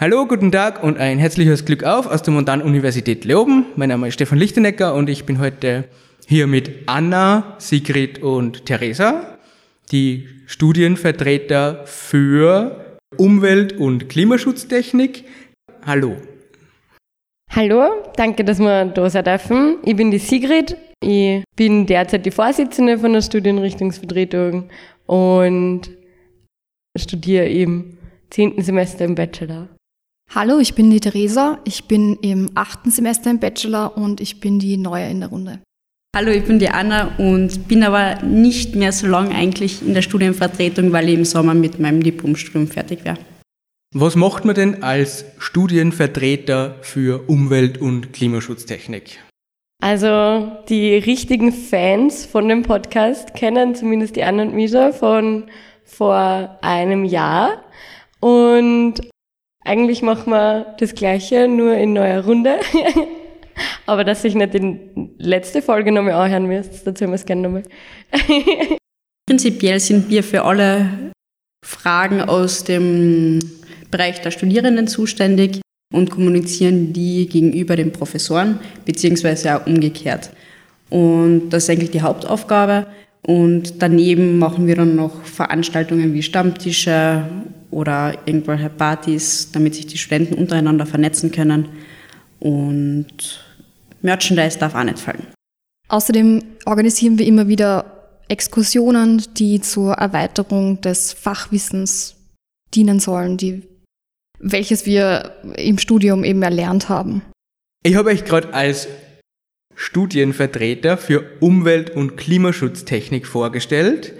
Hallo, guten Tag und ein herzliches Glück auf aus der Montan-Universität Leoben. Mein Name ist Stefan Lichtenecker und ich bin heute hier mit Anna, Sigrid und Theresa, die Studienvertreter für Umwelt- und Klimaschutztechnik. Hallo. Hallo, danke, dass wir da sein dürfen. Ich bin die Sigrid. Ich bin derzeit die Vorsitzende von der Studienrichtungsvertretung und studiere im zehnten Semester im Bachelor. Hallo, ich bin die Theresa. Ich bin im achten Semester im Bachelor und ich bin die Neue in der Runde. Hallo, ich bin die Anna und bin aber nicht mehr so lange eigentlich in der Studienvertretung, weil ich im Sommer mit meinem Diplomstudium fertig wäre. Was macht man denn als Studienvertreter für Umwelt- und Klimaschutztechnik? Also die richtigen Fans von dem Podcast kennen zumindest die Anna und Misha von vor einem Jahr. Und eigentlich machen wir das Gleiche, nur in neuer Runde. Aber dass ich nicht die letzte Folge nochmal anhören müsst, dazu haben wir es gerne nochmal. Prinzipiell sind wir für alle Fragen aus dem Bereich der Studierenden zuständig und kommunizieren die gegenüber den Professoren, beziehungsweise auch umgekehrt. Und das ist eigentlich die Hauptaufgabe. Und daneben machen wir dann noch Veranstaltungen wie Stammtische oder irgendwelche Partys, damit sich die Studenten untereinander vernetzen können. Und Merchandise darf auch nicht fallen. Außerdem organisieren wir immer wieder Exkursionen, die zur Erweiterung des Fachwissens dienen sollen, die, welches wir im Studium eben erlernt haben. Ich habe euch gerade als Studienvertreter für Umwelt- und Klimaschutztechnik vorgestellt.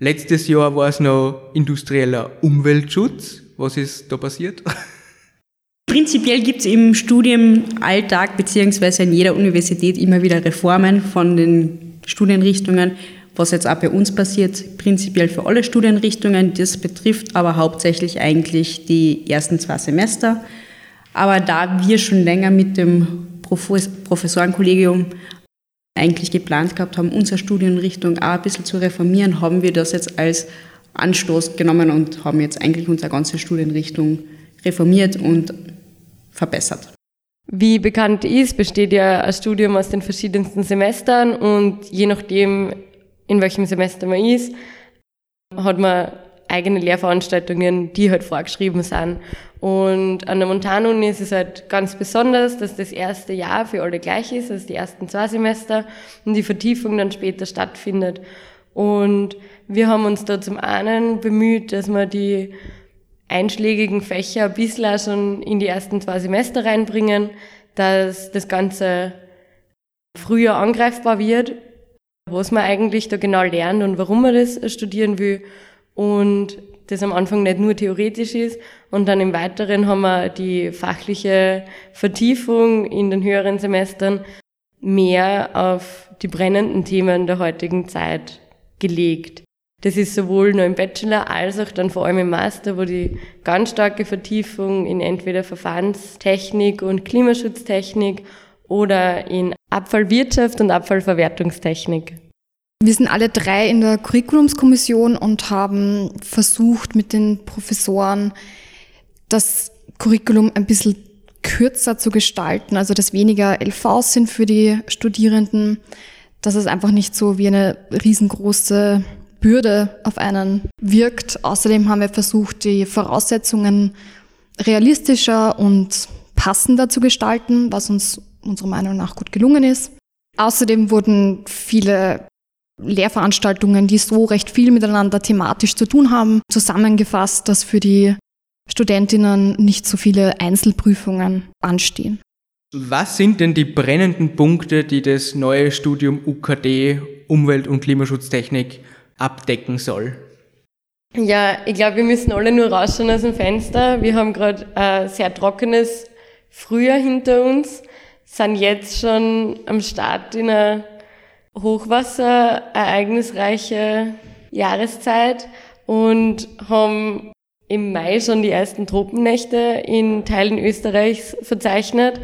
Letztes Jahr war es noch industrieller Umweltschutz. Was ist da passiert? Prinzipiell gibt es im Studienalltag bzw. in jeder Universität immer wieder Reformen von den Studienrichtungen, was jetzt auch bei uns passiert, prinzipiell für alle Studienrichtungen. Das betrifft aber hauptsächlich eigentlich die ersten zwei Semester. Aber da wir schon länger mit dem Professorenkollegium eigentlich geplant gehabt haben, unsere Studienrichtung auch ein bisschen zu reformieren, haben wir das jetzt als Anstoß genommen und haben jetzt eigentlich unsere ganze Studienrichtung reformiert und verbessert. Wie bekannt ist, besteht ja ein Studium aus den verschiedensten Semestern und je nachdem, in welchem Semester man ist, hat man eigene Lehrveranstaltungen, die halt vorgeschrieben sind. Und an der Montanuni ist es halt ganz besonders, dass das erste Jahr für alle gleich ist, also die ersten zwei Semester und die Vertiefung dann später stattfindet. Und wir haben uns da zum einen bemüht, dass wir die einschlägigen Fächer ein bisschen schon in die ersten zwei Semester reinbringen, dass das Ganze früher angreifbar wird, was man eigentlich da genau lernt und warum man das studieren will und das am Anfang nicht nur theoretisch ist. Und dann im Weiteren haben wir die fachliche Vertiefung in den höheren Semestern mehr auf die brennenden Themen der heutigen Zeit gelegt. Das ist sowohl nur im Bachelor als auch dann vor allem im Master, wo die ganz starke Vertiefung in entweder Verfahrenstechnik und Klimaschutztechnik oder in Abfallwirtschaft und Abfallverwertungstechnik wir sind alle drei in der Curriculumskommission und haben versucht, mit den Professoren das Curriculum ein bisschen kürzer zu gestalten, also dass weniger LVs sind für die Studierenden, dass es einfach nicht so wie eine riesengroße Bürde auf einen wirkt. Außerdem haben wir versucht, die Voraussetzungen realistischer und passender zu gestalten, was uns unserer Meinung nach gut gelungen ist. Außerdem wurden viele Lehrveranstaltungen, die so recht viel miteinander thematisch zu tun haben, zusammengefasst, dass für die Studentinnen nicht so viele Einzelprüfungen anstehen. Was sind denn die brennenden Punkte, die das neue Studium UKD Umwelt- und Klimaschutztechnik abdecken soll? Ja, ich glaube, wir müssen alle nur rausschauen aus dem Fenster. Wir haben gerade ein sehr trockenes Frühjahr hinter uns, sind jetzt schon am Start in einer hochwasserereignisreiche Jahreszeit und haben im Mai schon die ersten Tropennächte in Teilen Österreichs verzeichnet.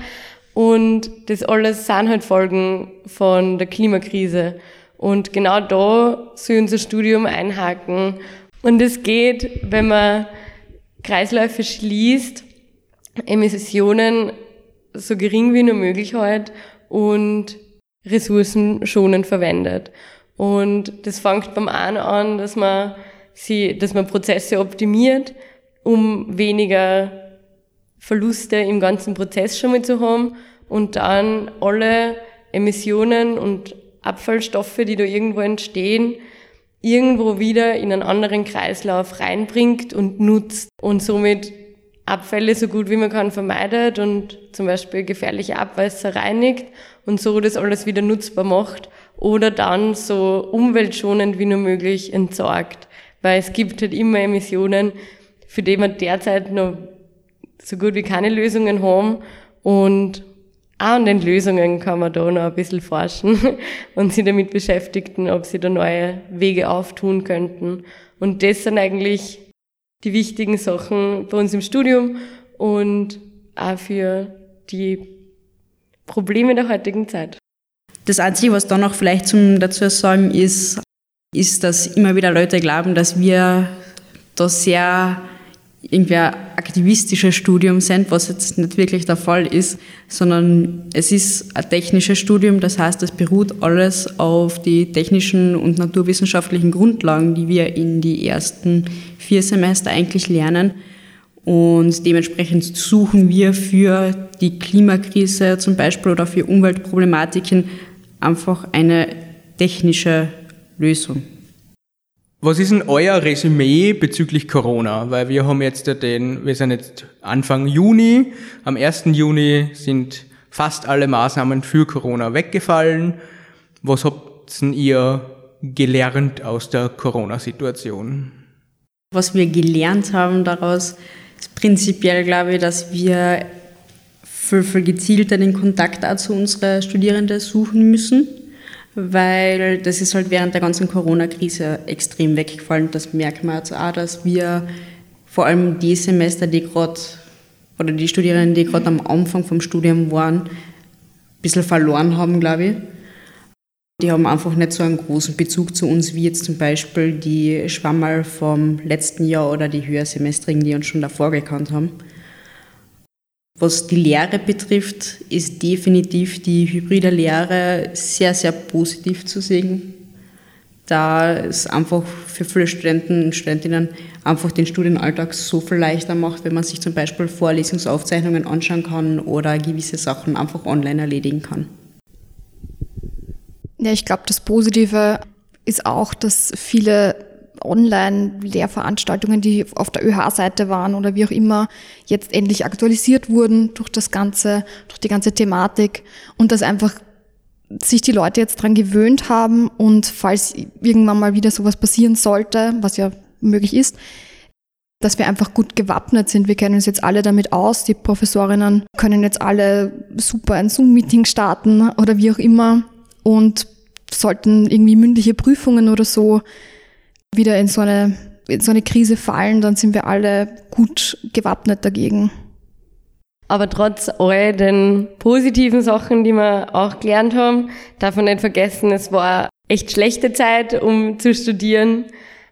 Und das alles sind halt Folgen von der Klimakrise. Und genau da soll unser Studium einhaken. Und es geht, wenn man Kreisläufe schließt, Emissionen so gering wie nur möglich halt und ressourcenschonend verwendet. Und das fängt beim einen an, dass man sie, dass man Prozesse optimiert, um weniger Verluste im ganzen Prozess schon mal zu haben und dann alle Emissionen und Abfallstoffe, die da irgendwo entstehen, irgendwo wieder in einen anderen Kreislauf reinbringt und nutzt und somit Abfälle so gut wie man kann vermeidet und zum Beispiel gefährliche Abwässer reinigt und so das alles wieder nutzbar macht oder dann so umweltschonend wie nur möglich entsorgt. Weil es gibt halt immer Emissionen, für die wir derzeit noch so gut wie keine Lösungen haben und auch an den Lösungen kann man da noch ein bisschen forschen und sich damit beschäftigen, ob sie da neue Wege auftun könnten. Und das sind eigentlich die wichtigen Sachen bei uns im Studium und auch für die Probleme der heutigen Zeit. Das Einzige, was da noch vielleicht zum dazu sagen ist, ist, dass immer wieder Leute glauben, dass wir da sehr irgendwie ein aktivistisches Studium sind, was jetzt nicht wirklich der Fall ist, sondern es ist ein technisches Studium, das heißt, es beruht alles auf die technischen und naturwissenschaftlichen Grundlagen, die wir in die ersten vier Semester eigentlich lernen. Und dementsprechend suchen wir für die Klimakrise zum Beispiel oder für Umweltproblematiken einfach eine technische Lösung. Was ist denn euer Resümee bezüglich Corona? Weil wir haben jetzt den, wir sind jetzt Anfang Juni. Am 1. Juni sind fast alle Maßnahmen für Corona weggefallen. Was habt ihr gelernt aus der Corona-Situation? Was wir gelernt haben daraus, prinzipiell, glaube ich, dass wir viel, viel gezielter den Kontakt auch zu unseren Studierenden suchen müssen weil das ist halt während der ganzen Corona-Krise extrem weggefallen. Das merkt man jetzt auch, dass wir vor allem die Semester, die gerade, oder die Studierenden, die gerade am Anfang vom Studium waren, ein bisschen verloren haben, glaube ich. Die haben einfach nicht so einen großen Bezug zu uns wie jetzt zum Beispiel die Schwammerl vom letzten Jahr oder die Höhersemestrigen, die uns schon davor gekannt haben. Was die Lehre betrifft, ist definitiv die hybride Lehre sehr, sehr positiv zu sehen, da es einfach für viele Studenten und Studentinnen einfach den Studienalltag so viel leichter macht, wenn man sich zum Beispiel Vorlesungsaufzeichnungen anschauen kann oder gewisse Sachen einfach online erledigen kann. Ja, ich glaube, das Positive ist auch, dass viele Online-Lehrveranstaltungen, die auf der ÖH-Seite waren oder wie auch immer, jetzt endlich aktualisiert wurden durch das Ganze, durch die ganze Thematik und dass einfach sich die Leute jetzt dran gewöhnt haben und falls irgendwann mal wieder sowas passieren sollte, was ja möglich ist, dass wir einfach gut gewappnet sind. Wir kennen uns jetzt alle damit aus. Die Professorinnen können jetzt alle super ein Zoom-Meeting starten oder wie auch immer und sollten irgendwie mündliche Prüfungen oder so wieder in so eine, in so eine Krise fallen, dann sind wir alle gut gewappnet dagegen. Aber trotz all den positiven Sachen, die wir auch gelernt haben, darf man nicht vergessen, es war echt schlechte Zeit, um zu studieren.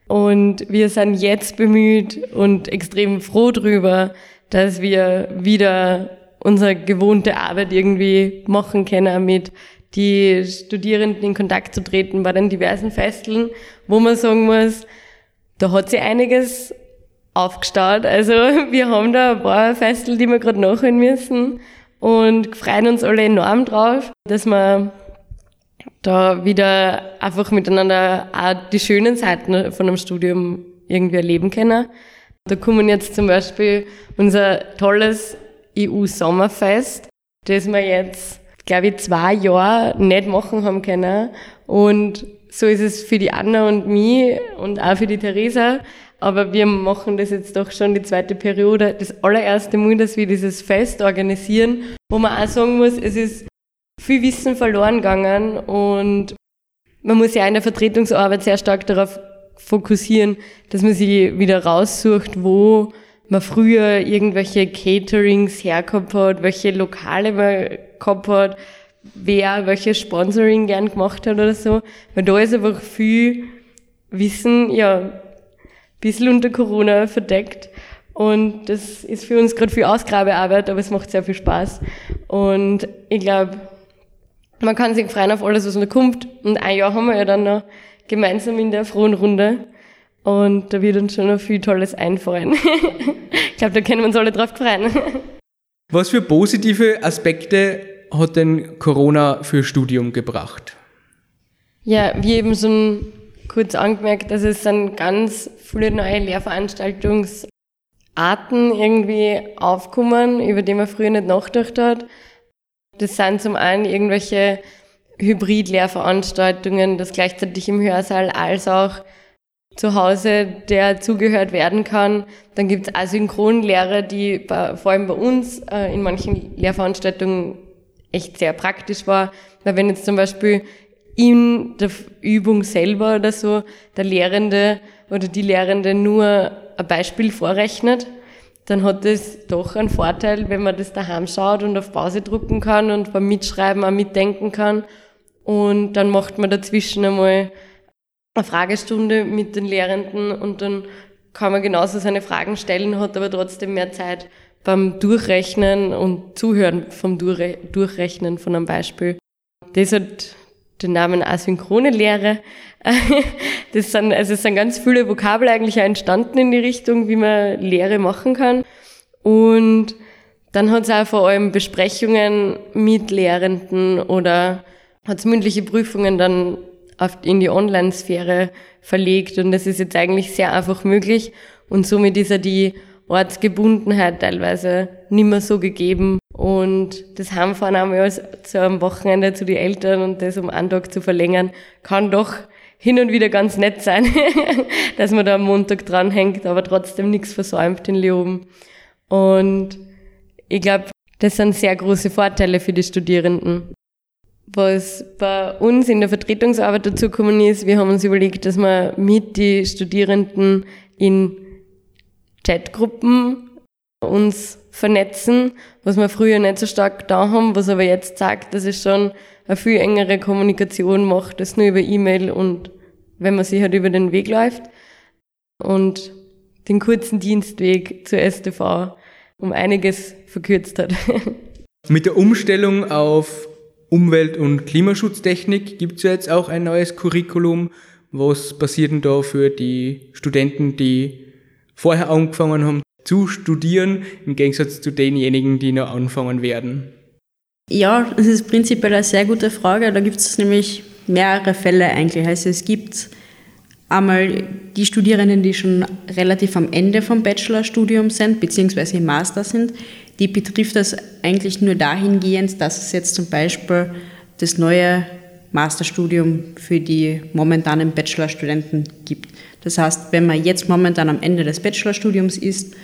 Und wir sind jetzt bemüht und extrem froh drüber, dass wir wieder unsere gewohnte Arbeit irgendwie machen können mit die Studierenden in Kontakt zu treten bei den diversen Festeln, wo man sagen muss, da hat sich einiges aufgestaut. Also wir haben da ein paar Festel, die wir gerade nachholen müssen und freuen uns alle enorm drauf, dass wir da wieder einfach miteinander auch die schönen Seiten von einem Studium irgendwie erleben können. Da kommen jetzt zum Beispiel unser tolles EU-Sommerfest, das wir jetzt glaube ich, zwei Jahre nicht machen haben können. Und so ist es für die Anna und mich und auch für die Theresa. Aber wir machen das jetzt doch schon die zweite Periode, das allererste Mal, dass wir dieses Fest organisieren, wo man auch sagen muss, es ist viel Wissen verloren gegangen und man muss ja in der Vertretungsarbeit sehr stark darauf fokussieren, dass man sich wieder raussucht, wo man früher irgendwelche Caterings hergehabt hat, welche Lokale man gehabt hat, wer welches Sponsoring gern gemacht hat oder so. Weil da ist einfach viel Wissen, ja, ein bisschen unter Corona verdeckt. Und das ist für uns gerade viel Ausgrabearbeit, aber es macht sehr viel Spaß. Und ich glaube, man kann sich freuen auf alles, was noch kommt. Und ein Jahr haben wir ja dann noch gemeinsam in der frohen Runde. Und da wird uns schon noch viel Tolles einfallen. ich glaube, da können wir uns alle drauf freuen. Was für positive Aspekte hat denn Corona für Studium gebracht? Ja, wie eben schon kurz angemerkt, dass es dann ganz viele neue Lehrveranstaltungsarten irgendwie aufkommen, über die man früher nicht nachgedacht hat. Das sind zum einen irgendwelche Hybrid-Lehrveranstaltungen, das gleichzeitig im Hörsaal als auch zu Hause, der zugehört werden kann. Dann gibt es Asynchronlehrer, die bei, vor allem bei uns äh, in manchen Lehrveranstaltungen echt sehr praktisch war. Weil wenn jetzt zum Beispiel in der Übung selber oder so der Lehrende oder die Lehrende nur ein Beispiel vorrechnet, dann hat das doch einen Vorteil, wenn man das daheim schaut und auf Pause drucken kann und beim Mitschreiben auch mitdenken kann. Und dann macht man dazwischen einmal eine Fragestunde mit den Lehrenden und dann kann man genauso seine Fragen stellen, hat aber trotzdem mehr Zeit beim Durchrechnen und Zuhören vom Durchrechnen von einem Beispiel. Das hat den Namen asynchrone Lehre. Das sind, also es sind ganz viele Vokabel eigentlich auch entstanden in die Richtung, wie man Lehre machen kann. Und dann hat es auch vor allem Besprechungen mit Lehrenden oder hat es mündliche Prüfungen dann in die Online-Sphäre verlegt. Und das ist jetzt eigentlich sehr einfach möglich. Und somit ist ja die Ortsgebundenheit teilweise nicht mehr so gegeben. Und das Heimfahren einmal zu einem Wochenende zu den Eltern und das um einen Tag zu verlängern, kann doch hin und wieder ganz nett sein, dass man da am Montag dranhängt, aber trotzdem nichts versäumt in Leoben. Und ich glaube, das sind sehr große Vorteile für die Studierenden. Was bei uns in der Vertretungsarbeit dazugekommen ist, wir haben uns überlegt, dass wir mit die Studierenden in Chatgruppen uns vernetzen, was wir früher nicht so stark da haben, was aber jetzt sagt, dass es schon eine viel engere Kommunikation macht, als nur über E-Mail und wenn man sich halt über den Weg läuft. Und den kurzen Dienstweg zur STV um einiges verkürzt hat. Mit der Umstellung auf Umwelt- und Klimaschutztechnik gibt es ja jetzt auch ein neues Curriculum. Was passiert denn da für die Studenten, die vorher angefangen haben zu studieren, im Gegensatz zu denjenigen, die noch anfangen werden? Ja, das ist prinzipiell eine sehr gute Frage. Da gibt es nämlich mehrere Fälle eigentlich. Also es gibt einmal die Studierenden, die schon relativ am Ende vom Bachelorstudium sind, beziehungsweise im Master sind. Die betrifft das eigentlich nur dahingehend, dass es jetzt zum Beispiel das neue Masterstudium für die momentanen Bachelorstudenten gibt. Das heißt, wenn man jetzt momentan am Ende des Bachelorstudiums ist,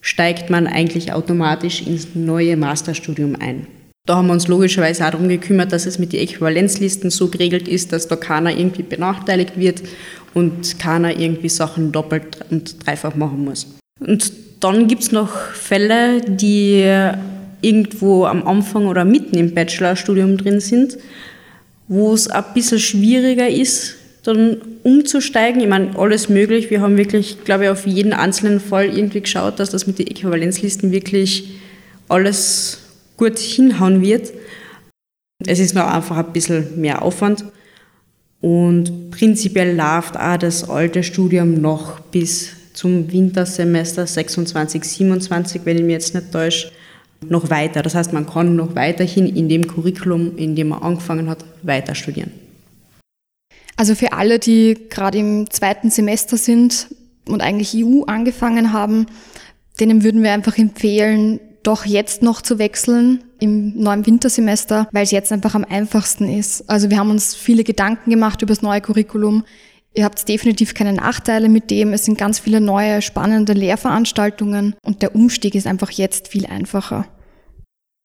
steigt man eigentlich automatisch ins neue Masterstudium ein. Da haben wir uns logischerweise auch darum gekümmert, dass es mit den Äquivalenzlisten so geregelt ist, dass da keiner irgendwie benachteiligt wird und keiner irgendwie Sachen doppelt und dreifach machen muss. Und dann gibt es noch Fälle, die irgendwo am Anfang oder mitten im Bachelorstudium drin sind, wo es ein bisschen schwieriger ist, dann umzusteigen. Ich meine, alles möglich. Wir haben wirklich, glaube ich, auf jeden einzelnen Fall irgendwie geschaut, dass das mit den Äquivalenzlisten wirklich alles gut hinhauen wird. Es ist noch einfach ein bisschen mehr Aufwand. Und prinzipiell läuft auch das alte Studium noch bis zum Wintersemester 26, 27, wenn ich mich jetzt nicht täusche, noch weiter. Das heißt, man kann noch weiterhin in dem Curriculum, in dem man angefangen hat, weiter studieren. Also für alle, die gerade im zweiten Semester sind und eigentlich EU angefangen haben, denen würden wir einfach empfehlen, doch jetzt noch zu wechseln im neuen Wintersemester, weil es jetzt einfach am einfachsten ist. Also wir haben uns viele Gedanken gemacht über das neue Curriculum. Ihr habt definitiv keine Nachteile mit dem. Es sind ganz viele neue, spannende Lehrveranstaltungen und der Umstieg ist einfach jetzt viel einfacher.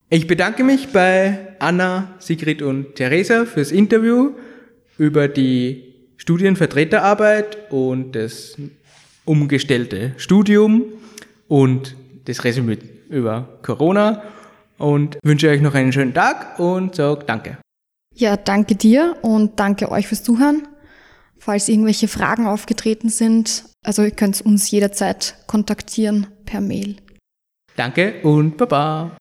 Ich bedanke mich bei Anna, Sigrid und Theresa fürs Interview über die Studienvertreterarbeit und das umgestellte Studium und das Resümee über Corona und wünsche euch noch einen schönen Tag und sage danke. Ja, danke dir und danke euch fürs Zuhören. Falls irgendwelche Fragen aufgetreten sind, also ihr könnt uns jederzeit kontaktieren. per Mail. Danke und Baba.